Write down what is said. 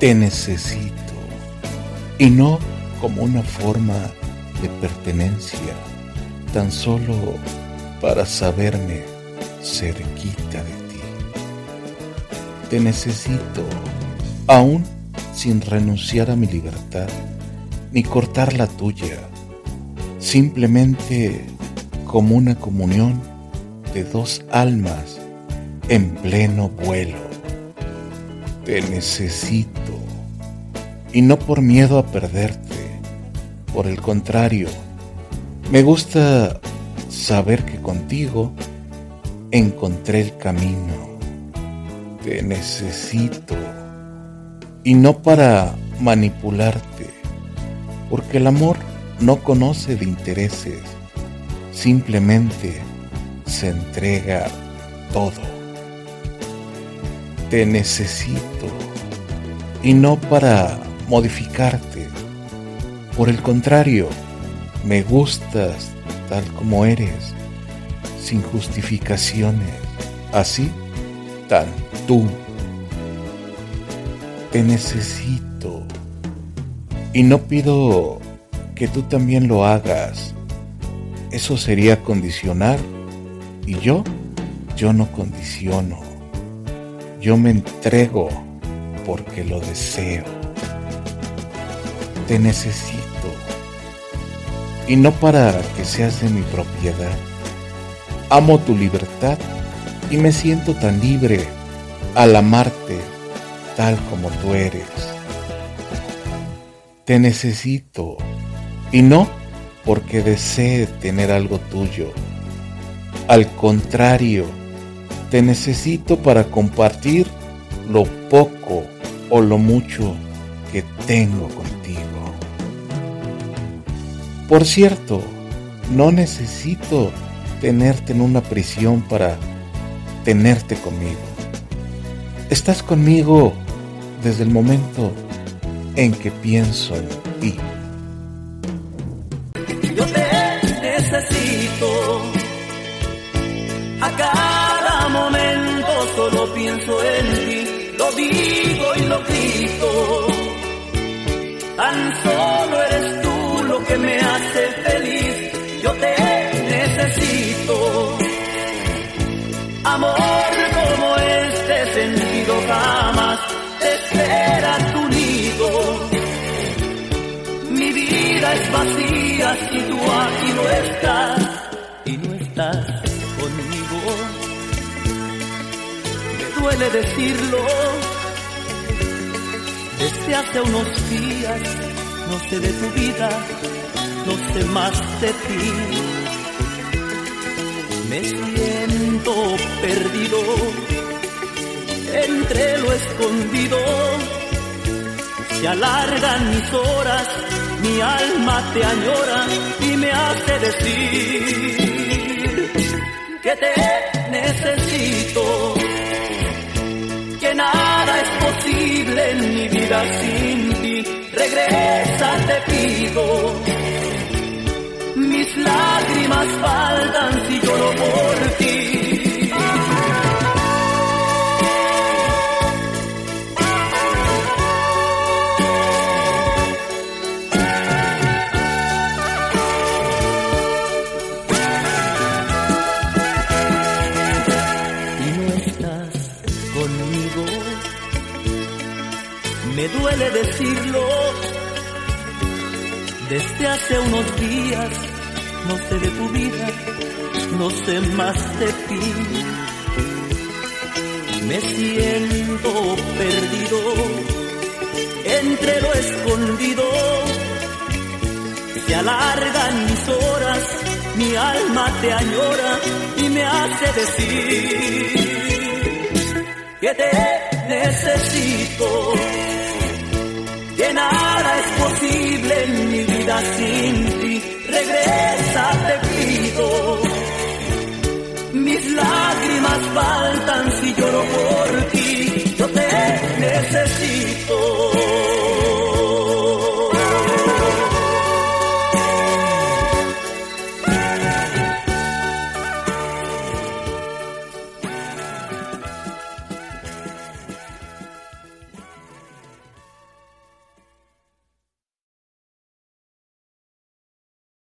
Te necesito y no como una forma de pertenencia, tan solo para saberme cerquita de ti. Te necesito aún sin renunciar a mi libertad ni cortar la tuya, simplemente como una comunión de dos almas en pleno vuelo. Te necesito y no por miedo a perderte, por el contrario, me gusta saber que contigo encontré el camino. Te necesito y no para manipularte, porque el amor no conoce de intereses, simplemente se entrega todo. Te necesito y no para modificarte. Por el contrario, me gustas tal como eres, sin justificaciones, así, tan tú. Te necesito y no pido que tú también lo hagas. Eso sería condicionar y yo, yo no condiciono. Yo me entrego porque lo deseo. Te necesito. Y no para que seas de mi propiedad. Amo tu libertad y me siento tan libre al amarte tal como tú eres. Te necesito y no porque desee tener algo tuyo. Al contrario, te necesito para compartir lo poco o lo mucho que tengo contigo. Por cierto, no necesito tenerte en una prisión para tenerte conmigo. Estás conmigo desde el momento en que pienso en ti. Pienso en ti. Lo digo y lo grito. Tan solo eres tú lo que me hace feliz. Yo te necesito. Amor como este sentido jamás te espera tu nido. Mi vida es vacía si tú duele decirlo, desde hace unos días no sé de tu vida, no sé más de ti. Me siento perdido entre lo escondido. Se alargan mis horas, mi alma te añora y me hace decir que te necesito, nada es posible en mi vida sin ti. Regresa, te pido. Mis lágrimas faltan si lloro por Me duele decirlo. Desde hace unos días no sé de tu vida, no sé más de ti. Me siento perdido entre lo escondido. Se alargan mis horas, mi alma te añora y me hace decir que te necesito que nada es posible en mi vida sin ti. Regresa, te pido. Mis lágrimas faltan si lloro por